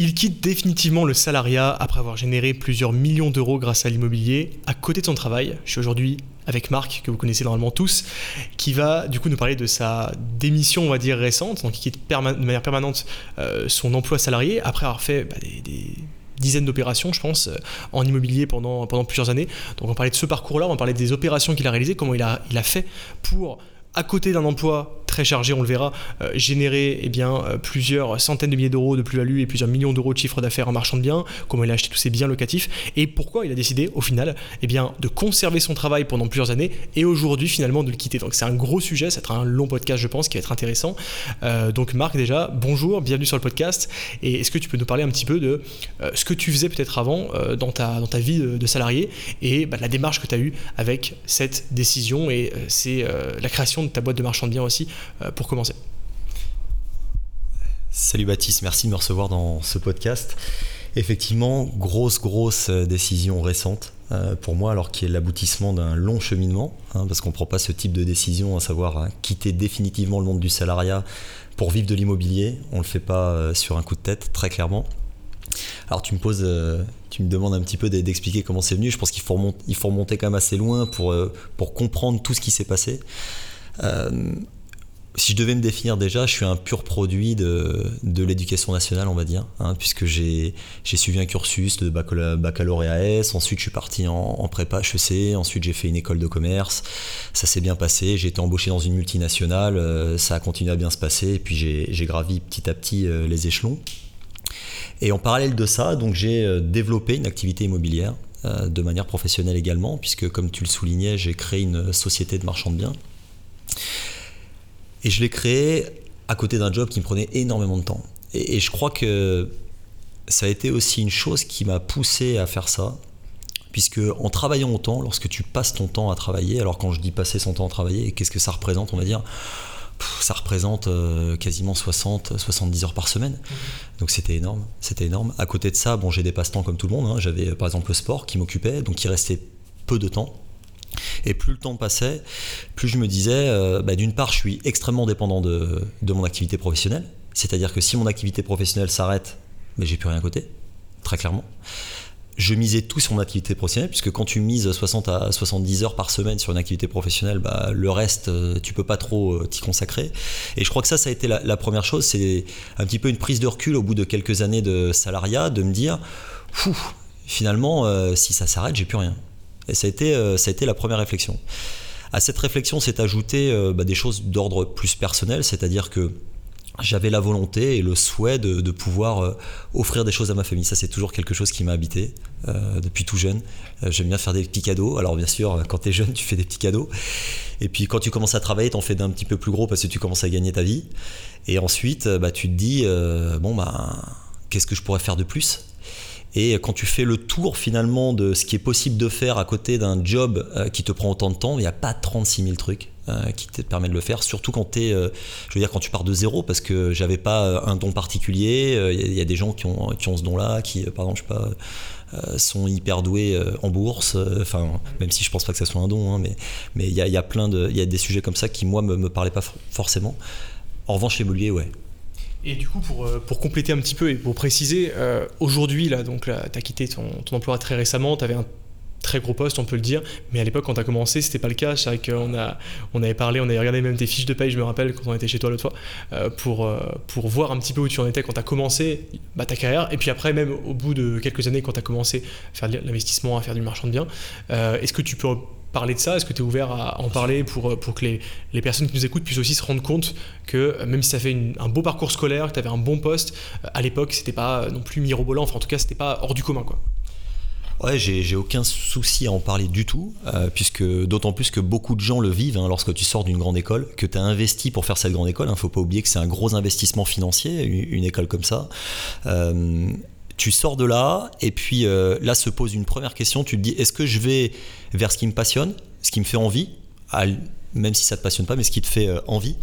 Il quitte définitivement le salariat après avoir généré plusieurs millions d'euros grâce à l'immobilier à côté de son travail. Je suis aujourd'hui avec Marc, que vous connaissez normalement tous, qui va du coup nous parler de sa démission, on va dire, récente, donc il quitte de manière permanente euh, son emploi salarié après avoir fait bah, des, dizaines d'opérations, je pense, euh, en immobilier pendant, plusieurs années. Donc on parlait de ce parcours-là, on va parler des opérations qu'il a réalisées, comment il a fait pour, à côté d'un emploi très chargé, on le verra, euh, générer eh bien, euh, plusieurs centaines de milliers d'euros de plus-value et plusieurs millions d'euros de chiffre d'affaires en marchand de biens, comment il a acheté tous ses biens locatifs, et pourquoi il a décidé au final eh bien, de conserver son travail pendant plusieurs années et aujourd'hui finalement de le quitter. Donc c'est un gros sujet, ça va être un long podcast je pense qui va être intéressant. Euh, donc Marc déjà, bonjour, bienvenue sur le podcast, et est-ce que tu peux nous parler un petit peu de ce que tu faisais peut-être avant dans, ta, dans ta vie de, salarié et bah, la démarche que tu as eue avec cette décision et c'est la création de ta boîte de marchand de biens aussi euh, pour commencer. Salut Baptiste, merci de me recevoir dans ce podcast. Effectivement, grosse, grosse euh, décision récente euh, pour moi, alors qui est l'aboutissement d'un long cheminement, hein, parce qu'on ne prend pas ce type de décision, à savoir hein, quitter définitivement le monde du salariat pour vivre de l'immobilier. On ne le fait pas sur un coup de tête, très clairement. Alors tu me poses, tu me demandes un petit peu d'expliquer comment c'est venu. Je pense qu'il faut, remonter, faut remonter quand même assez loin pour, pour comprendre tout ce qui s'est passé si je devais me définir déjà, je suis un pur produit de, l'éducation nationale, on va dire, hein, puisque j'ai suivi un cursus de baccalauréat S, ensuite je suis parti en, prépa HEC, ensuite j'ai fait une école de commerce, ça s'est bien passé, j'ai été embauché dans une multinationale, euh, ça a continué à bien se passer, et puis j'ai gravi petit à petit euh, les échelons. Et en parallèle de ça, donc j'ai euh, développé une activité immobilière de manière professionnelle également, puisque comme tu le soulignais, j'ai créé une société de marchand de biens. Et je l'ai créé à côté d'un job qui me prenait énormément de temps. Et, je crois que ça a été aussi une chose qui m'a poussé à faire ça. Puisque en travaillant autant, lorsque tu passes ton temps à travailler, alors quand je dis passer son temps à travailler, qu'est-ce que ça représente On va dire, ça représente euh, quasiment 60, 70 heures par semaine. Donc c'était énorme, c'était énorme. À côté de ça, bon, j'ai des passe-temps comme tout le monde. Hein. J'avais par exemple le sport qui m'occupait, donc il restait peu de temps et plus le temps passait, plus je me disais, euh, bah, d'une part, je suis extrêmement dépendant de, mon activité professionnelle. C'est-à-dire que si mon activité professionnelle s'arrête, j'ai plus rien à côté, très clairement. Je misais tout sur mon activité professionnelle, puisque quand tu mises 60 à 70 heures par semaine sur une activité professionnelle, bah, le reste, euh, tu peux pas trop euh, t'y consacrer. Et je crois que ça, ça a été la, première chose, c'est un petit peu une prise de recul au bout de quelques années de salariat, de me dire, finalement, si ça s'arrête, j'ai plus rien. Et ça a été, euh, a été la première réflexion. À cette réflexion s'est ajouté euh, bah, des choses d'ordre plus personnel, c'est-à-dire que j'avais la volonté et le souhait de, pouvoir euh, offrir des choses à ma famille. Ça, c'est toujours quelque chose qui m'a habité depuis tout jeune. J'aime bien faire des petits cadeaux. Alors, bien sûr, quand tu es jeune, tu fais des petits cadeaux. Et puis, quand tu commences à travailler, tu en fais d'un petit peu plus gros parce que tu commences à gagner ta vie. Et ensuite, bah, tu te dis, bon, bah, qu'est-ce que je pourrais faire de plus? Et quand tu fais le tour finalement de ce qui est possible de faire à côté d'un job euh, qui te prend autant de temps, il n'y a pas 36 000 trucs euh, qui te permettent de le faire, surtout quand, es, euh, je veux dire, quand tu pars de zéro, parce que j'avais pas un don particulier. Il y, a des gens qui ont, qui ont ce don-là, qui, par exemple, je sais pas, sont hyper doués en bourse, enfin, même si je pense pas que ça soit un don, hein, mais mais il y a, y a, plein de, y a des sujets comme ça qui moi me, me parlaient pas forcément. En revanche, l'immobilier, ouais. Et du coup, pour, euh, pour, compléter un petit peu et pour préciser, euh, aujourd'hui, là, donc tu as quitté ton, ton, emploi très récemment, tu avais un très gros poste, on peut le dire, mais à l'époque, quand tu as commencé, c'était pas le cas. C'est vrai qu'on a, on avait parlé, on avait regardé même tes fiches de paye, je me rappelle, quand on était chez toi l'autre fois, euh, pour, pour voir un petit peu où tu en étais quand tu as commencé bah, ta carrière, et puis après, même au bout de quelques années, quand tu as commencé à faire de l'investissement, à faire du marchand de biens, est-ce que tu peux parler de ça Est-ce que tu es ouvert à en parler pour, pour que les, les, personnes qui nous écoutent puissent aussi se rendre compte que même si ça fait un beau parcours scolaire, que tu avais un bon poste, à l'époque, c'était pas non plus mirobolant, enfin en tout cas, c'était pas hors du commun. quoi. Ouais, j'ai aucun souci à en parler du tout, euh, puisque d'autant plus que beaucoup de gens le vivent hein, lorsque tu sors d'une grande école, que tu as investi pour faire cette grande école. Il hein, ne faut pas oublier que c'est un gros investissement financier, une, école comme ça. Euh, tu sors de là, et puis euh, là se pose une première question, tu te dis, est-ce que je vais vers ce qui me passionne, ce qui me fait envie, même si ça ne te passionne pas, mais ce qui te fait euh, envie?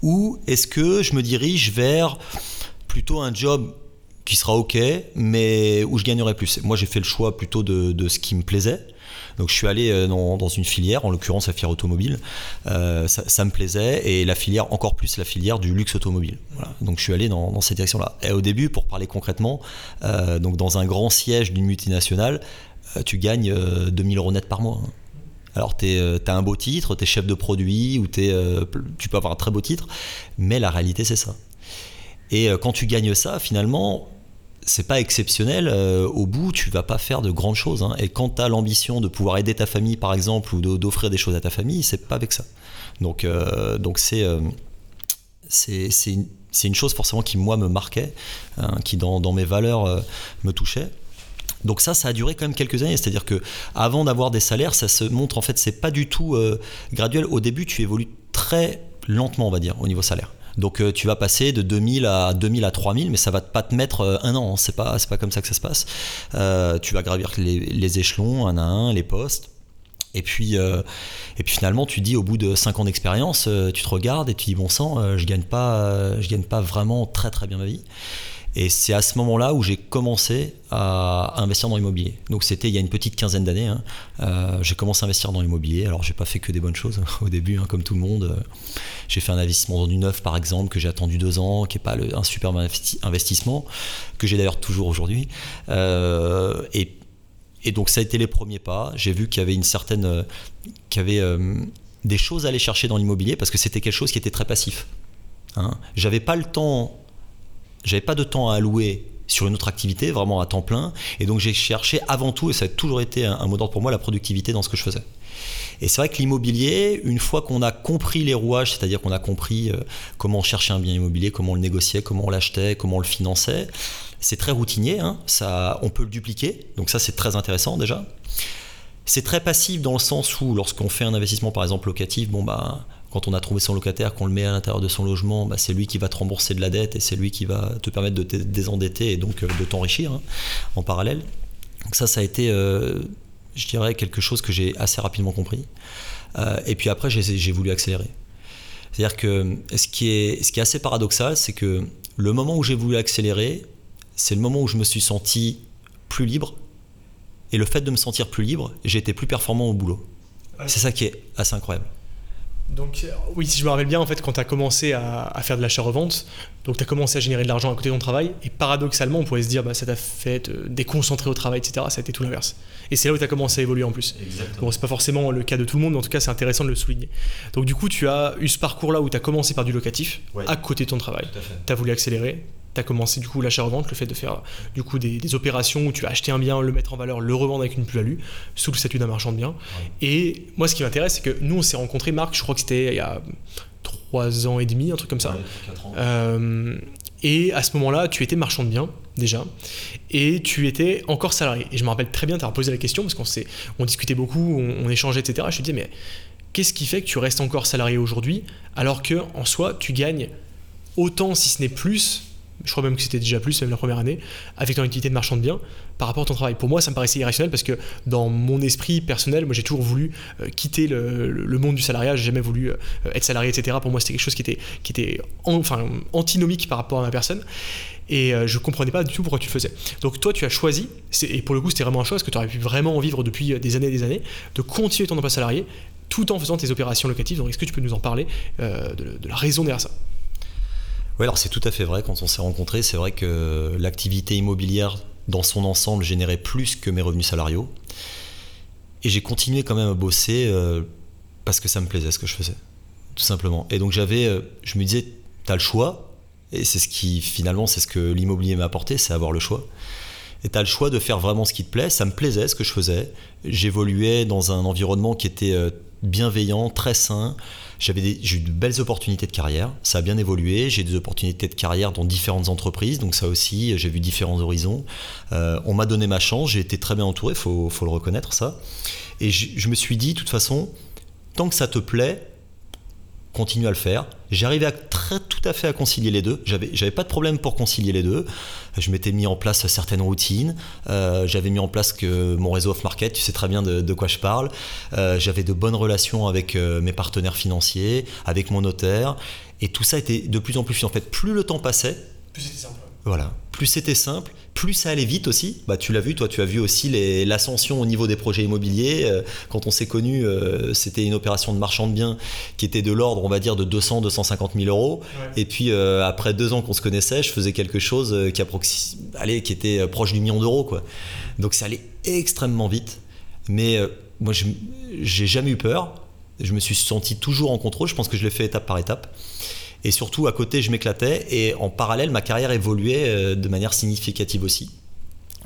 Ou est-ce que je me dirige vers plutôt un job qui sera ok, mais où je gagnerai plus. Moi, j'ai fait le choix plutôt de, ce qui me plaisait. Donc je suis allé euh, dans, une filière, en l'occurrence la filière automobile. Euh, ça, me plaisait et la filière, encore plus la filière du luxe automobile. Donc je suis allé dans, cette direction-là. Et au début, pour parler concrètement, euh, donc dans un grand siège d'une multinationale, tu gagnes 2000 euros net par mois. Hein. Alors, tu as un beau titre, tu es chef de produit, ou es, tu peux avoir un très beau titre, mais la réalité, c'est ça. Et quand tu gagnes ça, finalement, c'est pas exceptionnel. Euh, au bout, tu vas pas faire de grandes choses. Hein. Et quand tu as l'ambition de pouvoir aider ta famille, par exemple, ou d'offrir des choses à ta famille, c'est pas avec ça. Donc, euh, donc c'est euh, c'est une, chose forcément qui moi me marquait, hein, qui dans, dans, mes valeurs me touchait. Donc ça, ça a duré quand même quelques années. C'est-à-dire que avant d'avoir des salaires, ça se montre en fait, c'est pas du tout graduel. Au début, tu évolues très lentement, on va dire, au niveau salaire. Donc euh, tu vas passer de 2000 à 2000 à 3000, mais ça va pas te mettre euh, un an. C'est pas c'est pas comme ça que ça se passe. Euh, tu vas gravir les, échelons un à un, les postes. Et puis, et puis finalement, tu dis au bout de 5 ans d'expérience, tu te regardes et tu dis bon sang, je gagne pas, je gagne pas vraiment très très bien ma vie. Et c'est à ce moment-là où j'ai commencé à investir dans l'immobilier. Donc c'était il y a une petite quinzaine d'années. Hein. Euh, j'ai commencé à investir dans l'immobilier. Alors j'ai pas fait que des bonnes choses au début, hein, comme tout le monde. J'ai fait un investissement dans du neuf, par exemple, que j'ai attendu deux ans, qui est pas un super investissement, que j'ai d'ailleurs toujours aujourd'hui. Euh, et, donc ça a été les premiers pas. J'ai vu qu'il y avait une certaine, qu'il y avait euh, des choses à aller chercher dans l'immobilier parce que c'était quelque chose qui était très passif. Hein. J'avais pas le temps j'avais pas de temps à allouer sur une autre activité, vraiment à temps plein. Et donc j'ai cherché avant tout, et ça a toujours été un, mot d'ordre pour moi, la productivité dans ce que je faisais. Et c'est vrai que l'immobilier, une fois qu'on a compris les rouages, c'est-à-dire qu'on a compris euh, comment on cherchait un bien immobilier, comment on le négociait, comment on l'achetait, comment on le finançait, c'est très routinier, hein, ça, on peut le dupliquer, donc ça c'est très intéressant déjà. C'est très passif dans le sens où lorsqu'on fait un investissement par exemple locatif, bon bah quand on a trouvé son locataire, qu'on le met à l'intérieur de son logement, bah, c'est lui qui va te rembourser de la dette et c'est lui qui va te permettre de te désendetter et donc euh, de t'enrichir hein, en parallèle. Donc ça, ça a été, euh, je dirais, quelque chose que j'ai assez rapidement compris. Euh, et puis après, j'ai voulu accélérer. C'est-à-dire que ce qui, est, ce qui est assez paradoxal, c'est que le moment où j'ai voulu accélérer, c'est le moment où je me suis senti plus libre. Et le fait de me sentir plus libre, j'ai été plus performant au boulot. C'est ça qui est assez incroyable. Donc, oui, si je me rappelle bien, en fait, quand tu as commencé à, à, faire de l'achat-revente, donc tu as commencé à générer de l'argent à côté de ton travail, et paradoxalement, on pourrait se dire, bah, ça t'a fait te déconcentrer au travail, etc. Ça a été tout l'inverse. Et c'est là où tu as commencé à évoluer en plus. Exactement. Bon, c'est pas forcément le cas de tout le monde, mais en tout cas, c'est intéressant de le souligner. Donc, du coup, tu as eu ce parcours-là où tu as commencé par du locatif, ouais. à côté de ton travail. Tu as voulu accélérer, tu as commencé du coup l'achat-revente, le fait de faire du coup des, des, opérations où tu vas acheter un bien, le mettre en valeur, le revendre avec une plus-value, sous le statut d'un marchand de biens. Ouais. Et moi, ce qui m'intéresse, c'est que nous, on s'est rencontrés, Marc, je crois que c'était il y a trois ans et demi, un truc comme ça. Ouais, euh, et à ce moment-là, tu étais marchand de biens déjà, et tu étais encore salarié. Et je me rappelle très bien, tu as posé la question parce qu'on on discutait beaucoup, on, on échangeait, etc. Je te disais, mais qu'est-ce qui fait que tu restes encore salarié aujourd'hui alors que en soi, tu gagnes autant, si ce n'est plus, je crois même que c'était déjà plus, même la première année, avec ton activité de marchand de biens par rapport à ton travail. Pour moi, ça me paraissait irrationnel parce que dans mon esprit personnel, moi j'ai toujours voulu euh, quitter le, monde du salariat, j'ai jamais voulu euh, être salarié, etc. Pour moi, c'était quelque chose qui était, enfin, antinomique par rapport à ma personne. Et euh, je comprenais pas du tout pourquoi tu faisais. Donc toi, tu as choisi, et pour le coup, c'était vraiment un choix, que tu aurais pu vraiment en vivre depuis des années et des années, de continuer ton emploi salarié tout en faisant tes opérations locatives. Donc est-ce que tu peux nous en parler de la raison derrière ça? Oui, alors c'est tout à fait vrai. Quand on s'est rencontrés, c'est vrai que l'activité immobilière dans son ensemble générait plus que mes revenus salariaux. Et j'ai continué quand même à bosser euh, parce que ça me plaisait ce que je faisais, tout simplement. Et donc j'avais, euh, je me disais, tu as le choix. Et c'est ce qui, finalement, c'est ce que l'immobilier m'a apporté, c'est avoir le choix. Et tu as le choix de faire vraiment ce qui te plaît. Ça me plaisait ce que je faisais. J'évoluais dans un environnement qui était euh, bienveillant, très sain. J'avais j'ai eu de belles opportunités de carrière, ça a bien évolué, j'ai des opportunités de carrière dans différentes entreprises, donc ça aussi, j'ai vu différents horizons. Euh, on m'a donné ma chance, j'ai été très bien entouré, il faut, faut, le reconnaître ça. Et je, je me suis dit, de toute façon, tant que ça te plaît, continue à le faire. J'arrivais à très, tout à fait à concilier les deux. J'avais, pas de problème pour concilier les deux. Je m'étais mis en place certaines routines. Euh, j'avais mis en place que mon réseau off-market, tu sais très bien de, de quoi je parle. Euh, j'avais de bonnes relations avec euh, mes partenaires financiers, avec mon notaire. Et tout ça était de plus en plus. En fait, plus le temps passait, plus c'était simple. Voilà. Plus c'était simple, plus ça allait vite aussi. Bah, tu l'as vu, toi, tu as vu aussi l'ascension au niveau des projets immobiliers. Euh, quand on s'est connus, euh, c'était une opération de marchand de biens qui était de l'ordre, on va dire, de 200, 250 000 euros. Et puis, euh, après deux ans qu'on se connaissait, je faisais quelque chose qui, allez, qui était proche du million d'euros. Quoi. Donc, ça allait extrêmement vite. Mais moi, j'ai jamais eu peur. Je me suis senti toujours en contrôle. Je pense que je l'ai fait étape par étape. Et surtout, à côté, je m'éclatais. Et en parallèle, ma carrière évoluait euh, de manière significative aussi.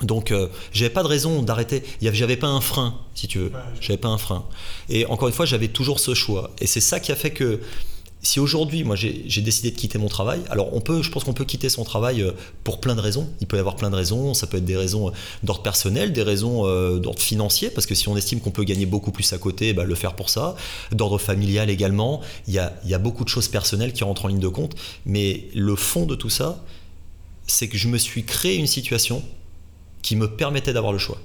Donc, euh, j'avais pas de raison d'arrêter. J'avais pas un frein, si tu veux. J'avais pas un frein. Et encore une fois, j'avais toujours ce choix. Et c'est ça qui a fait que si aujourd'hui, moi, j'ai décidé de quitter mon travail, alors on peut, je pense qu'on peut quitter son travail euh, pour plein de raisons. Il peut y avoir plein de raisons. Ça peut être des raisons euh, d'ordre personnel, des raisons euh, d'ordre financier, parce que si on estime qu'on peut gagner beaucoup plus à côté, bah, le faire pour ça. D'ordre familial également. Il y, a, il y a beaucoup de choses personnelles qui rentrent en ligne de compte. Mais le fond de tout ça, c'est que je me suis créé une situation qui me permettait d'avoir le choix.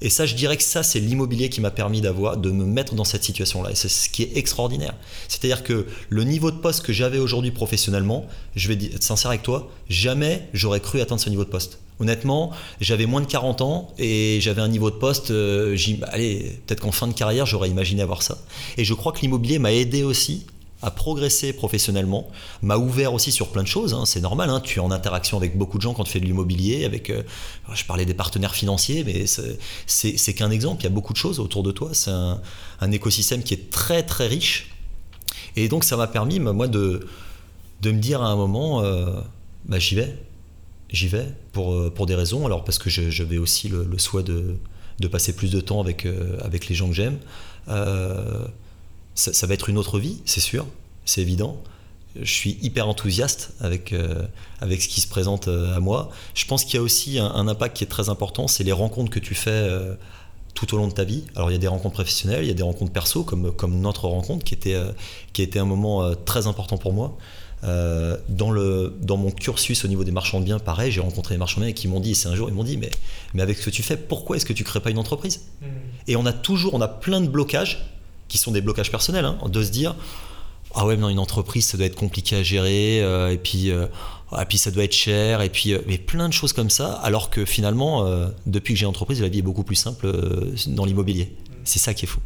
Et ça, je dirais que ça, c'est l'immobilier qui m'a permis d'avoir, de me mettre dans cette situation-là. Et c'est ce qui est extraordinaire. C'est-à-dire que le niveau de poste que j'avais aujourd'hui professionnellement, je vais être sincère avec toi, jamais j'aurais cru atteindre ce niveau de poste. Honnêtement, j'avais moins de 40 ans et j'avais un niveau de poste, euh, allez, peut-être qu'en fin de carrière, j'aurais imaginé avoir ça. Et je crois que l'immobilier m'a aidé aussi à progresser professionnellement, m'a ouvert aussi sur plein de choses. Hein. C'est normal, hein. tu es en interaction avec beaucoup de gens quand tu fais de l'immobilier. Avec, euh, je parlais des partenaires financiers, mais c'est qu'un exemple. Il y a beaucoup de choses autour de toi. C'est un, écosystème qui est très très riche. Et donc ça m'a permis, moi, de, de me dire à un moment, euh, bah, j'y vais, j'y vais pour, euh, pour des raisons. Alors parce que j'avais aussi le, souhait de, de, passer plus de temps avec, avec les gens que j'aime ça, va être une autre vie, c'est sûr, c'est évident. Je suis hyper enthousiaste avec, euh, avec ce qui se présente euh, à moi. Je pense qu'il y a aussi un, impact qui est très important, c'est les rencontres que tu fais euh, tout au long de ta vie. Alors il y a des rencontres professionnelles, il y a des rencontres perso, comme, comme notre rencontre, qui était, qui a été un moment très important pour moi. dans, le, dans mon cursus au niveau des marchands de biens, pareil, j'ai rencontré des marchands de biens qui m'ont dit, c'est un jour, ils m'ont dit, mais, mais avec ce que tu fais, pourquoi est-ce que tu ne crées pas une entreprise? Mmh. Et on a toujours, on a plein de blocages qui sont des blocages personnels, hein, de se dire ah ouais, mais dans une entreprise, ça doit être compliqué à gérer, euh, et puis, euh, et puis ça doit être cher, et puis euh, mais plein de choses comme ça, alors que finalement, depuis que j'ai entreprise, la vie est beaucoup plus simple dans l'immobilier. C'est ça qui est fou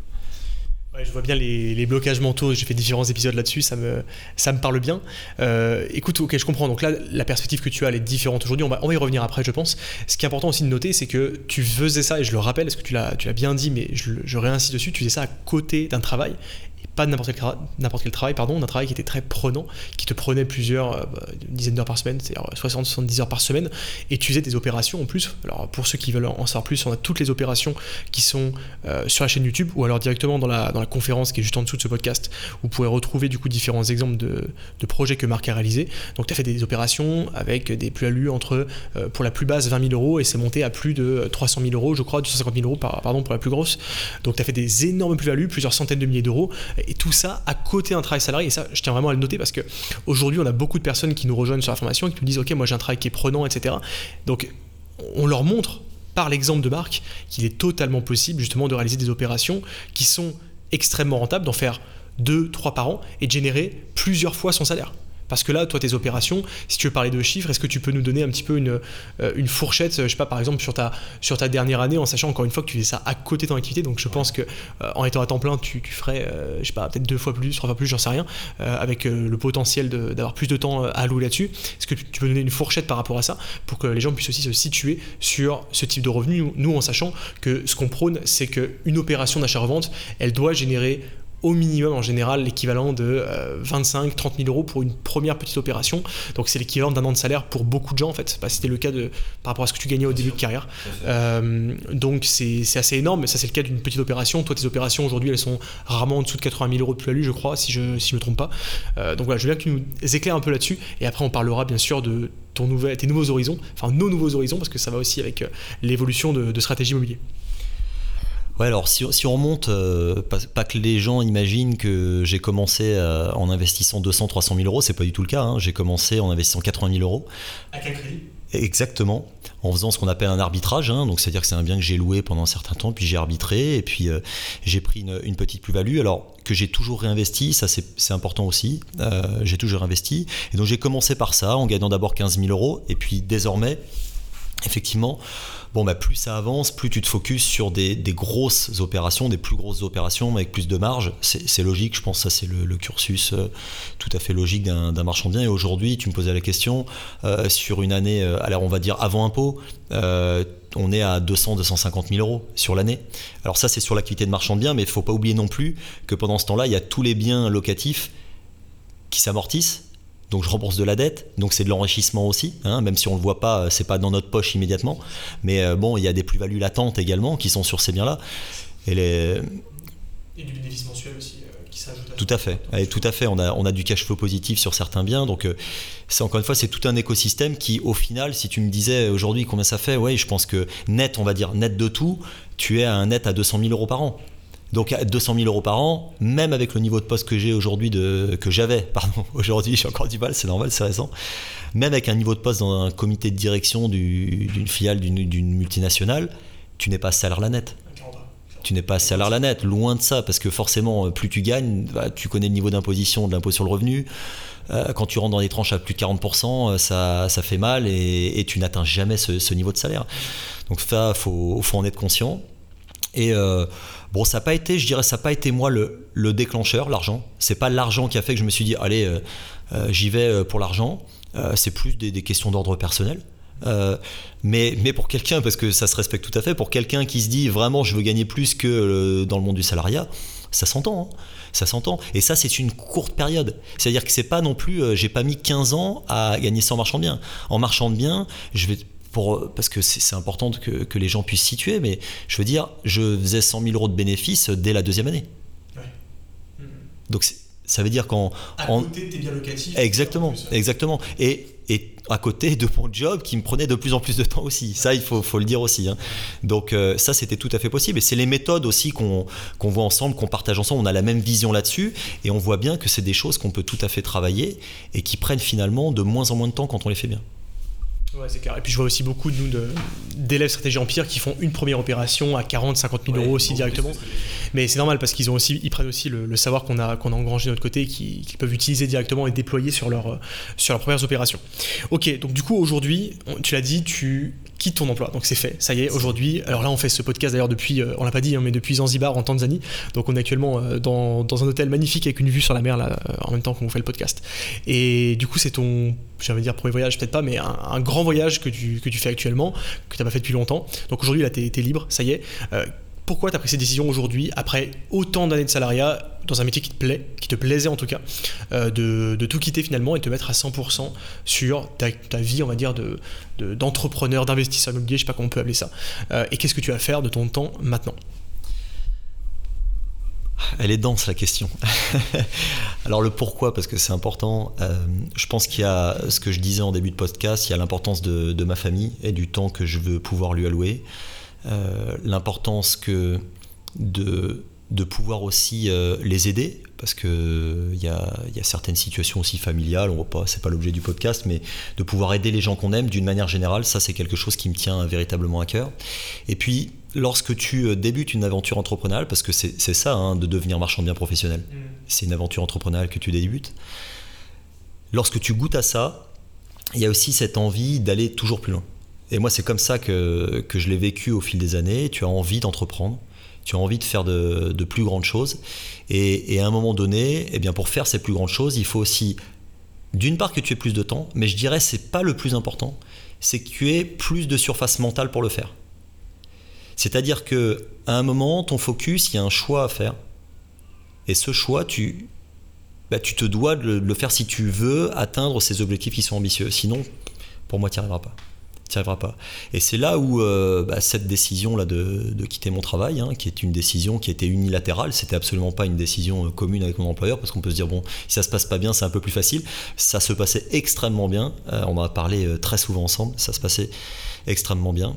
je vois bien les, blocages mentaux, j'ai fait différents épisodes là-dessus, ça me, ça me parle bien. Euh, écoute, ok, je comprends. Donc là, la perspective que tu as, elle est différente aujourd'hui. On va, y revenir après, je pense. Ce qui est important aussi de noter, c'est que tu faisais ça, et je le rappelle, parce que tu l'as, tu l'as bien dit, mais je, je réinsiste dessus, tu faisais ça à côté d'un travail pas n'importe quel, n'importe quel travail, pardon, d'un travail qui était très prenant, qui te prenait plusieurs euh, bah, dizaines d'heures par semaine, c'est-à-dire 60-70 heures par semaine, et tu faisais des opérations en plus. Alors pour ceux qui veulent en savoir plus, on a toutes les opérations qui sont euh, sur la chaîne YouTube ou alors directement dans la, dans la conférence qui est juste en dessous de ce podcast. Vous pourrez retrouver du coup différents exemples de, de projets que Marc a réalisés. Donc tu as fait des opérations avec des plus-values entre, euh, pour la plus basse, 20 000 euros et c'est monté à plus de 300 000 euros, je crois, 250 000 euros pardon, pour la plus grosse. Donc tu as fait des énormes plus-values, plusieurs centaines de milliers d'euros et tout ça à côté d'un travail salarié. Et ça, je tiens vraiment à le noter parce que aujourd'hui, on a beaucoup de personnes qui nous rejoignent sur la formation et qui nous disent Ok, moi j'ai un travail qui est prenant, etc. Donc, on leur montre par l'exemple de Marc qu'il est totalement possible justement de réaliser des opérations qui sont extrêmement rentables, d'en faire deux, trois par an et de générer plusieurs fois son salaire. Parce que là, toi, tes opérations, si tu veux parler de chiffres, est-ce que tu peux nous donner un petit peu une, euh, une fourchette, je sais pas, par exemple, sur ta, sur ta dernière année, en sachant encore une fois que tu fais ça à côté de ton activité. Donc je pense que euh, en étant à temps plein, tu, tu ferais, euh, je sais pas, peut-être deux fois plus, trois fois plus, j'en sais rien, avec le potentiel d'avoir plus de temps à allouer là-dessus. Est-ce que tu peux donner une fourchette par rapport à ça pour que les gens puissent aussi se situer sur ce type de revenu, nous en sachant que ce qu'on prône, c'est qu'une opération d'achat-revente, elle doit générer au minimum en général l'équivalent de 25-30 000 euros pour une première petite opération. Donc c'est l'équivalent d'un an de salaire pour beaucoup de gens en fait. C'était le cas de, par rapport à ce que tu gagnais au début de carrière. Euh, donc c'est assez énorme, mais ça c'est le cas d'une petite opération. Toi tes opérations aujourd'hui elles sont rarement en dessous de 80 000 euros de plus-value je crois, si je ne si me trompe pas. Euh, donc voilà, je veux bien que tu nous éclaires un peu là-dessus et après on parlera bien sûr de ton nouvel, tes nouveaux horizons, enfin nos nouveaux horizons parce que ça va aussi avec euh, l'évolution de, de stratégie immobilière. Ouais, alors si, on remonte, euh, pas, que les gens imaginent que j'ai commencé euh, en investissant 200, 300 000 euros, c'est pas du tout le cas. Hein. J'ai commencé en investissant 80 000 euros. À quel crédit? Exactement, en faisant ce qu'on appelle un arbitrage, hein. donc c'est-à-dire que c'est un bien que j'ai loué pendant un certain temps, puis j'ai arbitré, et puis euh, j'ai pris une, petite plus-value, alors que j'ai toujours réinvesti, ça c'est important aussi, j'ai toujours investi, et donc j'ai commencé par ça, en gagnant d'abord 15 000 euros, et puis désormais, effectivement, bon, bah, plus ça avance, plus tu te focuses sur des, grosses opérations, des plus grosses opérations avec plus de marge. C'est logique, je pense ça c'est le, cursus euh, tout à fait logique d'un marchand de biens. Et aujourd'hui, tu me posais la question, euh, sur une année, euh, alors on va dire avant impôt, on est à 200-250 000 euros sur l'année. Alors ça c'est sur l'activité de marchand de biens, mais il faut pas oublier non plus que pendant ce temps-là, il y a tous les biens locatifs qui s'amortissent donc je rembourse de la dette, donc c'est de l'enrichissement aussi, hein, même si on ne le voit pas, c'est pas dans notre poche immédiatement, mais euh, bon, il y a des plus-values latentes également qui sont sur ces biens-là. Et, les... et du bénéfice mensuel aussi. Euh, qui s'ajoute tout à fait, tout à fait. On a, on a du cash flow positif sur certains biens, donc euh, c'est encore une fois c'est tout un écosystème qui, au final, si tu me disais aujourd'hui combien ça fait, ouais, je pense que net, on va dire net de tout, tu es à un net à 200 000 euros par an. Donc à 200 000 euros par an, même avec le niveau de poste que j'ai aujourd'hui, que j'avais, pardon, aujourd'hui j'ai encore du mal, c'est normal, c'est récent, même avec un niveau de poste dans un comité de direction d'une filiale d'une multinationale, tu n'es pas salaire la net. Tu n'es pas salaire la net, loin de ça, parce que forcément, plus tu gagnes, bah, tu connais le niveau d'imposition de l'impôt sur le revenu. Euh, quand tu rentres dans des tranches à plus de 40%, euh, ça, ça fait mal et, tu n'atteins jamais ce, niveau de salaire. Donc ça, il faut, en être conscient. Et euh, bon, ça n'a pas été, je dirais, ça n'a pas été moi le, le déclencheur, l'argent. C'est pas l'argent qui a fait que je me suis dit, allez, euh, euh, j'y vais pour l'argent. c'est plus des, questions d'ordre personnel. mais, mais pour quelqu'un, parce que ça se respecte tout à fait, pour quelqu'un qui se dit vraiment je veux gagner plus que dans le monde du salariat, ça s'entend. Hein. ça s'entend. Et ça, c'est une courte période. C'est-à-dire que c'est pas non plus, j'ai pas mis 15 ans à gagner 100 marchand de biens. En marchand de biens, je vais pour, parce que c'est important que, que, les gens puissent situer, mais je veux dire, je faisais 100 000 euros de bénéfices dès la deuxième année. Ouais. Donc ça veut dire qu'en. À côté, t'es bien locatif. Exactement, exactement. Et, et à côté de mon job qui me prenait de plus en plus de temps aussi. Ça, il faut, faut le dire aussi. Hein. Donc euh, ça, c'était tout à fait possible. Et c'est les méthodes aussi qu'on voit ensemble, qu'on partage ensemble. On a la même vision là-dessus. Et on voit bien que c'est des choses qu'on peut tout à fait travailler et qui prennent finalement de moins en moins de temps quand on les fait bien. Ouais, c'est clair. Et puis je vois aussi beaucoup de nous d'élèves stratégie empire qui font une première opération à 40, 50 000 euros aussi directement. Mais c'est normal parce qu'ils ont aussi, ils prennent aussi le, savoir qu'on a, qu'on a engrangé de notre côté, qu'ils peuvent utiliser directement et déployer sur, leur, sur leurs premières opérations. Ok, donc du coup aujourd'hui, tu l'as dit, tu quitte ton emploi. Donc c'est fait, ça y est, aujourd'hui. Alors là, on fait ce podcast d'ailleurs depuis, euh, on l'a pas dit, hein, mais depuis Zanzibar en Tanzanie. Donc on est actuellement euh, dans, dans, un hôtel magnifique avec une vue sur la mer là, euh, en même temps qu'on fait le podcast. Et du coup, c'est ton, j'allais dire premier voyage, peut-être pas, mais un, grand voyage que tu, fais actuellement, que tu n'as pas fait depuis longtemps. Donc aujourd'hui, là, tu es, libre, ça y est pourquoi tu as pris cette décision aujourd'hui, après autant d'années de salariat, dans un métier qui te plaît, qui te plaisait en tout cas, euh, de, tout quitter finalement et te mettre à 100% sur ta, vie, on va dire, d'entrepreneur, de, d'investisseur immobilier, je sais pas comment on peut appeler ça. Euh, et qu'est-ce que tu vas faire de ton temps maintenant? Elle est dense la question. Alors le pourquoi, parce que c'est important. Euh, je pense qu'il y a ce que je disais en début de podcast, il y a l'importance de, ma famille et du temps que je veux pouvoir lui allouer. Euh, l'importance que de, de pouvoir aussi euh, les aider, parce qu'il euh, y a, y a certaines situations aussi familiales, on voit pas, c'est pas l'objet du podcast, mais de pouvoir aider les gens qu'on aime d'une manière générale, ça c'est quelque chose qui me tient véritablement à cœur. Et puis, lorsque tu débutes une aventure entrepreneuriale, parce que c'est ça, hein, de devenir marchand de biens professionnel, mm. c'est une aventure entrepreneuriale que tu débutes, lorsque tu goûtes à ça, il y a aussi cette envie d'aller toujours plus loin. Et moi, c'est comme ça que, que je l'ai vécu au fil des années. Tu as envie d'entreprendre, tu as envie de faire de, plus grandes choses. Et, à un moment donné, eh bien, pour faire ces plus grandes choses, il faut aussi, d'une part, que tu aies plus de temps, mais je dirais c'est pas le plus important, c'est que tu aies plus de surface mentale pour le faire. C'est-à-dire que à un moment, ton focus, il y a un choix à faire. Et ce choix, tu, bah, tu te dois de le, le faire si tu veux atteindre ces objectifs qui sont ambitieux. Sinon, pour moi, tu n'y arriveras pas tu arriveras pas. Et c'est là où euh, bah, cette décision là de, quitter mon travail, hein, qui est une décision qui était unilatérale, c'était absolument pas une décision euh, commune avec mon employeur, parce qu'on peut se dire bon, si ça se passe pas bien, c'est un peu plus facile. Ça se passait extrêmement bien. Euh, on en a parlé très souvent ensemble. Ça se passait extrêmement bien.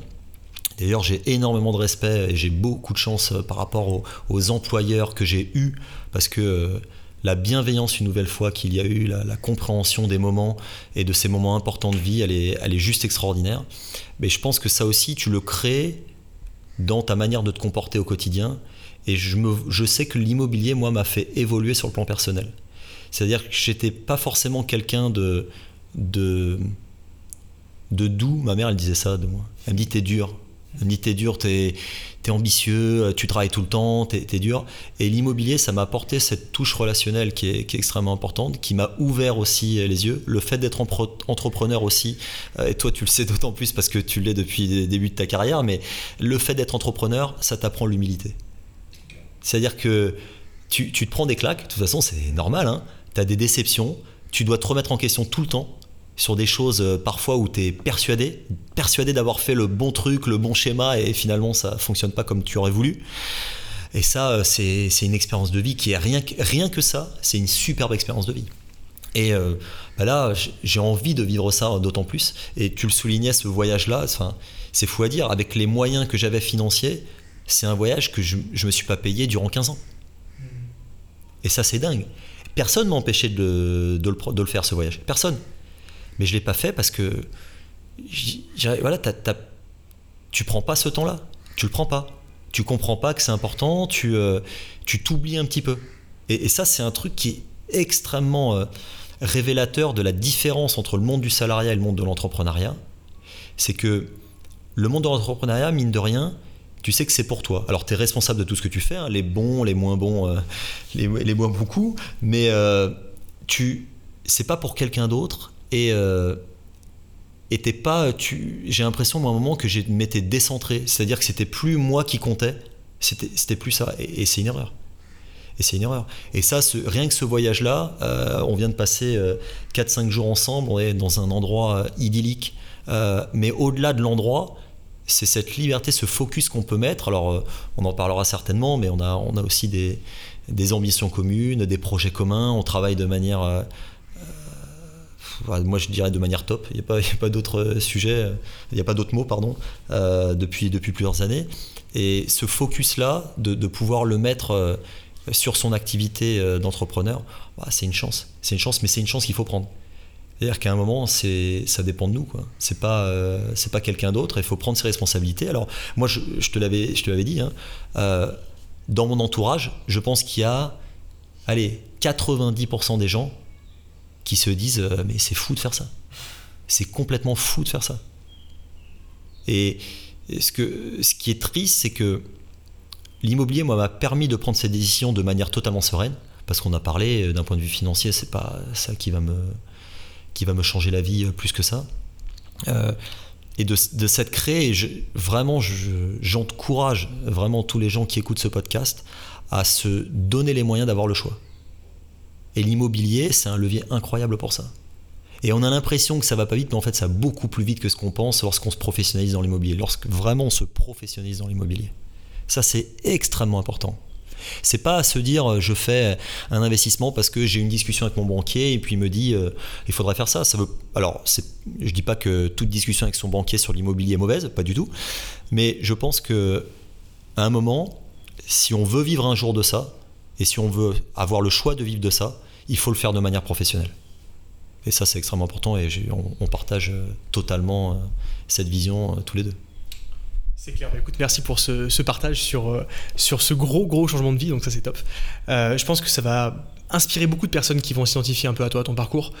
D'ailleurs, j'ai énormément de respect et j'ai beaucoup de chance par rapport aux, aux employeurs que j'ai eus, parce que la bienveillance une nouvelle fois qu'il y a eu, la, compréhension des moments et de ces moments importants de vie, elle est, elle est juste extraordinaire. Mais je pense que ça aussi, tu le crées dans ta manière de te comporter au quotidien. Et je, me, je sais que l'immobilier, moi, m'a fait évoluer sur le plan personnel. C'est-à-dire que j'étais pas forcément quelqu'un de, de, de doux. Ma mère, elle disait ça de moi. Elle me dit, t'es dur. Me dit, t'es dur, t'es es ambitieux, tu travailles tout le temps, t'es es dur. Et l'immobilier, ça m'a apporté cette touche relationnelle qui est, extrêmement importante, qui m'a ouvert aussi les yeux. Le fait d'être entrepreneur aussi, euh, et toi tu le sais d'autant plus parce que tu l'es depuis le début de ta carrière, mais le fait d'être entrepreneur, ça t'apprend l'humilité. C'est-à-dire que tu, te prends des claques, de toute façon c'est normal, hein. tu as des déceptions, tu dois te remettre en question tout le temps sur des choses euh, parfois où tu es persuadé, persuadé d'avoir fait le bon truc, le bon schéma, et finalement ça fonctionne pas comme tu aurais voulu. Et ça, euh, c'est une expérience de vie qui est rien que, rien que ça, c'est une superbe expérience de vie. Et euh, bah là, j'ai envie de vivre ça d'autant plus. Et tu le soulignais, ce voyage-là, c'est fou à dire, avec les moyens que j'avais financiers, c'est un voyage que je ne me suis pas payé durant 15 ans. Et ça, c'est dingue. Personne m'a empêché de, de, le, faire, ce voyage. Personne. Mais je ne l'ai pas fait parce que voilà, tu tu prends pas ce temps-là. Tu le prends pas. Tu comprends pas que c'est important. Tu euh, t'oublies un petit peu. Et, ça, c'est un truc qui est extrêmement euh, révélateur de la différence entre le monde du salariat et le monde de l'entrepreneuriat. C'est que le monde de l'entrepreneuriat, mine de rien, tu sais que c'est pour toi. Alors, tu es responsable de tout ce que tu fais, hein, les bons, les moins bons, euh, les, moins beaucoup, mais tu c'est pas pour quelqu'un d'autre et euh, pas j'ai l'impression à un moment que je m'étais décentré. C'est-à-dire que c'était plus moi qui comptais. C'était plus ça. Et, c'est une erreur. Et c'est une erreur. Et ça rien que ce voyage là euh, on vient de passer 4-5 euh, jours ensemble. On est dans un endroit euh, idyllique. Mais au-delà de l'endroit c'est cette liberté, ce focus qu'on peut mettre. Alors, on en parlera certainement, mais on a, on a aussi des, des ambitions communes, des projets communs. On travaille de manière moi je dirais de manière top, il n'y a pas, pas d'autres sujets, il n'y a pas d'autres mots, pardon, euh, depuis, plusieurs années. Et ce focus-là, de, pouvoir le mettre euh, sur son activité euh, d'entrepreneur, bah, c'est une chance. C'est une chance, mais c'est une chance qu'il faut prendre. C'est-à-dire qu'à un moment, ça dépend de nous. Quoi. C'est pas, quelqu'un d'autre. Il faut prendre ses responsabilités. Alors, moi, je, je te l'avais, je te l'avais dit. Hein, dans mon entourage, je pense qu'il y a, allez, 90% des gens qui se disent euh, mais c'est fou de faire ça. C'est complètement fou de faire ça. Et ce, que, ce qui est triste, c'est que l'immobilier, moi, m'a permis de prendre cette décision de manière totalement sereine, parce qu'on a parlé euh, d'un point de vue financier, c'est pas ça qui va me, qui va me changer la vie euh, plus que ça. et de, de je, vraiment, j'encourage vraiment tous les gens qui écoutent ce podcast à se donner les moyens d'avoir le choix. Et l'immobilier, c'est un levier incroyable pour ça. Et on a l'impression que ça va pas vite, mais en fait, ça va beaucoup plus vite que ce qu'on pense lorsqu'on se professionnalise dans l'immobilier, lorsque vraiment on se professionnalise dans l'immobilier. Ça, c'est extrêmement important. C'est pas à se dire euh, je fais un investissement parce que j'ai une discussion avec mon banquier et puis il me dit euh, il faudrait faire ça. ça veut... Alors, je dis pas que toute discussion avec son banquier sur l'immobilier est mauvaise, pas du tout. Mais je pense que à un moment, si on veut vivre un jour de ça, et si on veut avoir le choix de vivre de ça, il faut le faire de manière professionnelle. Et ça, c'est extrêmement important et on, partage euh, totalement euh, cette vision euh, tous les deux. C'est clair. Bah, écoute, merci pour ce, partage sur, sur ce gros, gros changement de vie. Donc, ça, c'est top. je pense que ça va inspirer beaucoup de personnes qui vont s'identifier un peu à toi, à ton parcours,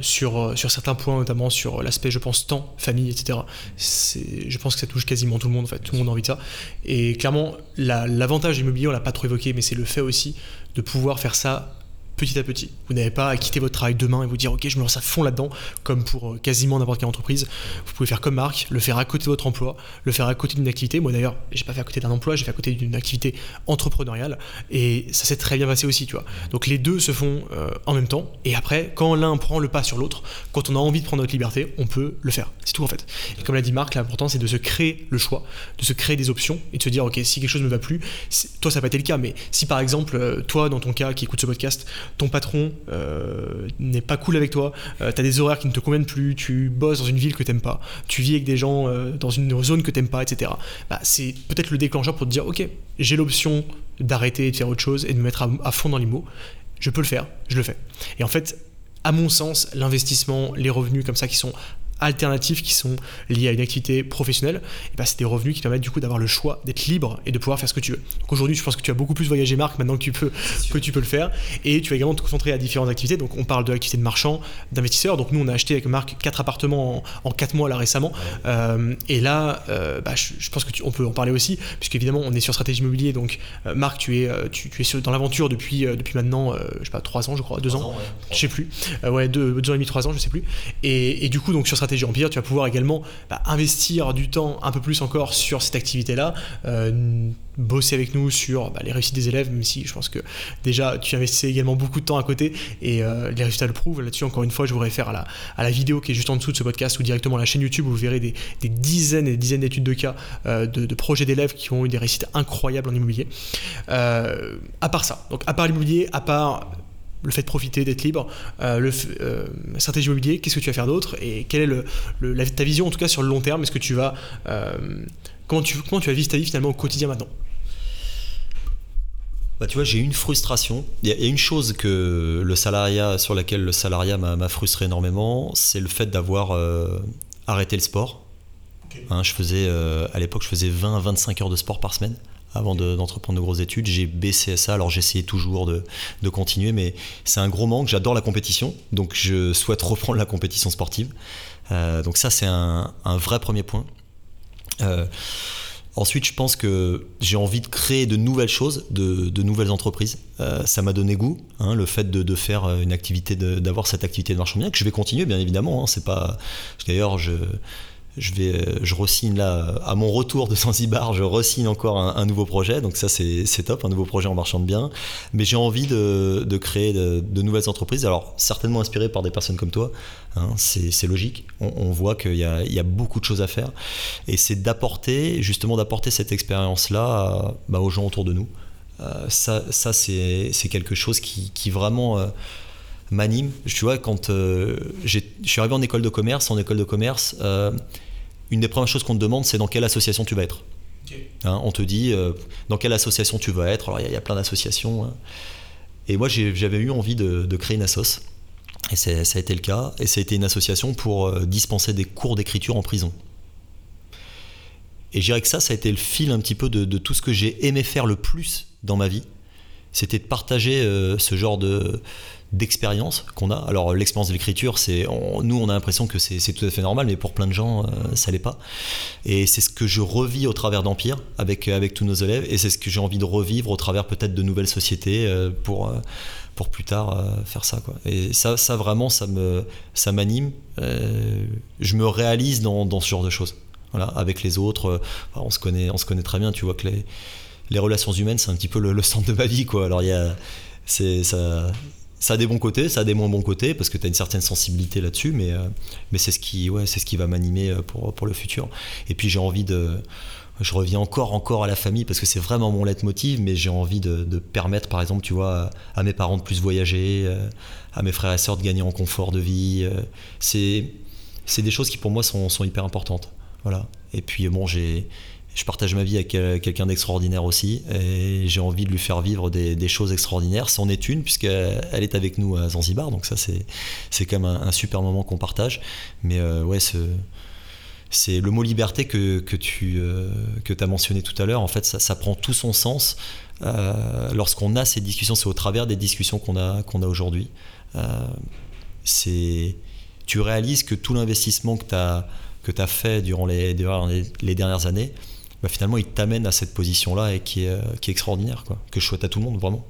sur, sur certains points, notamment sur l'aspect, je pense, temps, famille, etc. Je pense que ça touche quasiment tout le monde, en fait. Tout le monde a envie de ça. Et clairement, l'avantage immobilier, on l'a pas trop évoqué, mais c'est le fait aussi de pouvoir faire ça petit à petit. Vous n'avez pas à quitter votre travail demain et vous dire ok je me lance à fond là-dedans, comme pour euh, quasiment n'importe quelle entreprise. Vous pouvez faire comme Marc, le faire à côté de votre emploi, le faire à côté d'une activité. Moi d'ailleurs, j'ai pas fait à côté d'un emploi, j'ai fait à côté d'une activité entrepreneuriale et ça s'est très bien passé aussi, tu vois. Donc les deux se font euh, en même temps et après, quand l'un prend le pas sur l'autre, quand on a envie de prendre notre liberté, on peut le faire. C'est tout en fait. Et comme l'a dit Marc, l'important c'est de se créer le choix, de se créer des options et de se dire ok si quelque chose ne va plus, toi ça n'a pas été le cas, mais si par exemple euh, toi dans ton cas qui écoute ce podcast, ton patron euh, n'est pas cool avec toi, euh, tu as des horaires qui ne te conviennent plus, tu bosses dans une ville que t'aimes pas, tu vis avec des gens euh, dans une zone que t'aimes pas, etc. Bah, c'est peut-être le déclencheur pour te dire ok, j'ai l'option d'arrêter et de faire autre chose et de me mettre à, fond dans l'IMO. je peux le faire, je le fais. Et en fait, à mon sens, l'investissement, les revenus comme ça qui sont alternatifs qui sont liés à une activité professionnelle, et bah, c'est des revenus qui permettent du coup d'avoir le choix d'être libre et de pouvoir faire ce que tu veux. Donc aujourd'hui, je pense que tu as beaucoup plus voyagé, Marc, maintenant que tu peux, que tu peux le faire. Et tu vas également te concentrer à différentes activités. Donc on parle de l'activité de marchand, d'investisseur. Donc nous, on a acheté avec Marc quatre appartements en, quatre mois là récemment. Euh, et là, euh, bah, je, pense que on peut en parler aussi, puisque évidemment, on est sur stratégie immobilier. Donc euh, Marc, tu es, tu, es dans l'aventure depuis, depuis maintenant, je sais pas, trois ans, je crois, deux ans, je sais plus. ouais, deux, deux ans et demi, trois ans, je sais plus. Et, et du coup, donc sur stratégie Empire, tu vas pouvoir également bah, investir du temps un peu plus encore sur cette activité-là, euh, bosser avec nous sur bah, les réussites des élèves, même si je pense que déjà tu investissais également beaucoup de temps à côté et euh, les résultats le prouvent. Là-dessus, encore une fois, je vous réfère à la, vidéo qui est juste en dessous de ce podcast ou directement à la chaîne YouTube où vous verrez des, dizaines et des dizaines d'études de cas euh, de, projets d'élèves qui ont eu des réussites incroyables en immobilier. à part ça, donc à part l'immobilier, à part le fait de profiter, d'être libre, euh, le, euh, stratégie immobilier, qu'est-ce que tu vas faire d'autre et quelle est le, ta vision en tout cas sur le long terme? Est-ce que tu vas euh, comment tu comment tu vas vivre ta vie finalement au quotidien maintenant? Bah, tu vois, j'ai une frustration. Il y, a une chose que le salariat, sur laquelle le salariat m'a frustré énormément, c'est le fait d'avoir arrêté le sport. Hein, je faisais, à l'époque, je faisais 20 à 25 heures de sport par semaine avant d'entreprendre de, grosses études. J'ai baissé ça, alors j'essayais toujours de, continuer, mais c'est un gros manque. J'adore la compétition, donc je souhaite reprendre la compétition sportive. Euh, donc ça, c'est un, vrai premier point. Euh, ensuite, je pense que j'ai envie de créer de nouvelles choses, de, nouvelles entreprises. Euh, ça m'a donné goût, hein, le fait de, faire une activité, d'avoir cette activité de marchand bien, que je vais continuer, bien évidemment. Hein, c'est pas d'ailleurs je je vais, euh, je resigne là, à mon retour de Zanzibar, je resigne encore un, nouveau projet, donc ça c'est top, un nouveau projet en marchand de biens. Mais j'ai envie de, créer de, nouvelles entreprises, alors certainement inspiré par des personnes comme toi, hein, c'est logique. On, voit qu'il y, a, beaucoup de choses à faire, et c'est d'apporter, justement d'apporter cette expérience-là bah, aux gens autour de nous. Euh, ça, ça c'est quelque chose qui, vraiment euh, m'anime. Tu vois, quand je suis arrivé en école de commerce, en école de commerce, une des premières choses qu'on te demande, c'est dans quelle association tu vas être. Hein, on te dit euh, dans quelle association tu vas être. Alors il y, a plein d'associations. Hein. Et moi j'avais eu envie de, créer une assoce. Et ça a été le cas. Et ça a été une association pour euh, dispenser des cours d'écriture en prison. Et je dirais que ça, ça a été le fil un petit peu de, tout ce que j'ai aimé faire le plus dans ma vie. C'était de partager euh, ce genre de, d'expérience qu'on a. Alors l'expérience de l'écriture, c'est nous on a l'impression que c'est tout à fait normal, mais pour plein de gens euh, ça l'est pas. Et c'est ce que je revis au travers d'Empire avec avec tous nos élèves, et c'est ce que j'ai envie de revivre au travers peut-être de nouvelles sociétés euh, pour euh, pour plus tard faire ça. Et ça ça vraiment ça me ça m'anime. je me réalise dans, dans, ce genre de choses. Voilà, avec les autres, on se connaît on se connaît très bien. Tu vois que les les relations humaines c'est un petit peu le, le centre de ma vie quoi. Alors il y a c'est ça ça a des bons côtés, ça a des moins bons côtés, parce que tu as une certaine sensibilité là-dessus, mais, euh, mais c'est ce, qui, ouais, ce qui va m'animer euh, pour, pour le futur. Et puis j'ai envie de... Je reviens encore, encore à la famille, parce que c'est vraiment mon leitmotiv, mais j'ai envie de, permettre, par exemple, tu vois, à mes parents de plus voyager, euh, à mes frères et sœurs de gagner en confort de vie. C'est des choses qui, pour moi, sont, sont hyper importantes. Voilà. Et puis, bon, j'ai je partage ma vie avec quelqu'un d'extraordinaire aussi et j'ai envie de lui faire vivre des, choses extraordinaires. C'en est une puisqu'elle est avec nous à Zanzibar, donc ça c'est, c'est quand même un, super moment qu'on partage. Mais euh, ouais, c'est le mot liberté que, que tu euh, que as mentionné tout à l'heure. En fait, ça, prend tout son sens euh, lorsqu'on a ces discussions. C'est au travers des discussions qu'on a, qu'on a aujourd'hui. c'est, tu réalises que tout l'investissement que tu as que tu as fait durant les, les dernières années, bah, finalement, il t'amène à cette position-là et qui est, euh, qui est extraordinaire, quoi, que je souhaite à tout le monde, vraiment.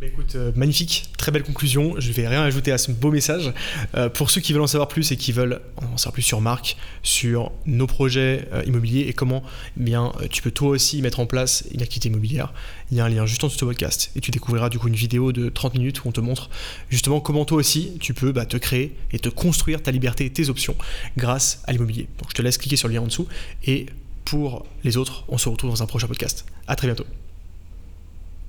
Bah, écoute, euh, magnifique, très belle conclusion. Je vais rien ajouter à ce beau message. Euh, pour ceux qui veulent en savoir plus et qui veulent en savoir plus sur Marc, sur nos projets immobiliers et comment eh bien, tu peux toi aussi mettre en place une activité immobilière, il y a un lien juste en dessous de ce podcast et tu découvriras du coup une vidéo de 30 minutes où on te montre justement comment toi aussi tu peux bah, te créer et te construire ta liberté et tes options grâce à l'immobilier. Donc je te laisse cliquer sur le lien en dessous et pour les autres, on se retrouve dans un prochain podcast. À très bientôt.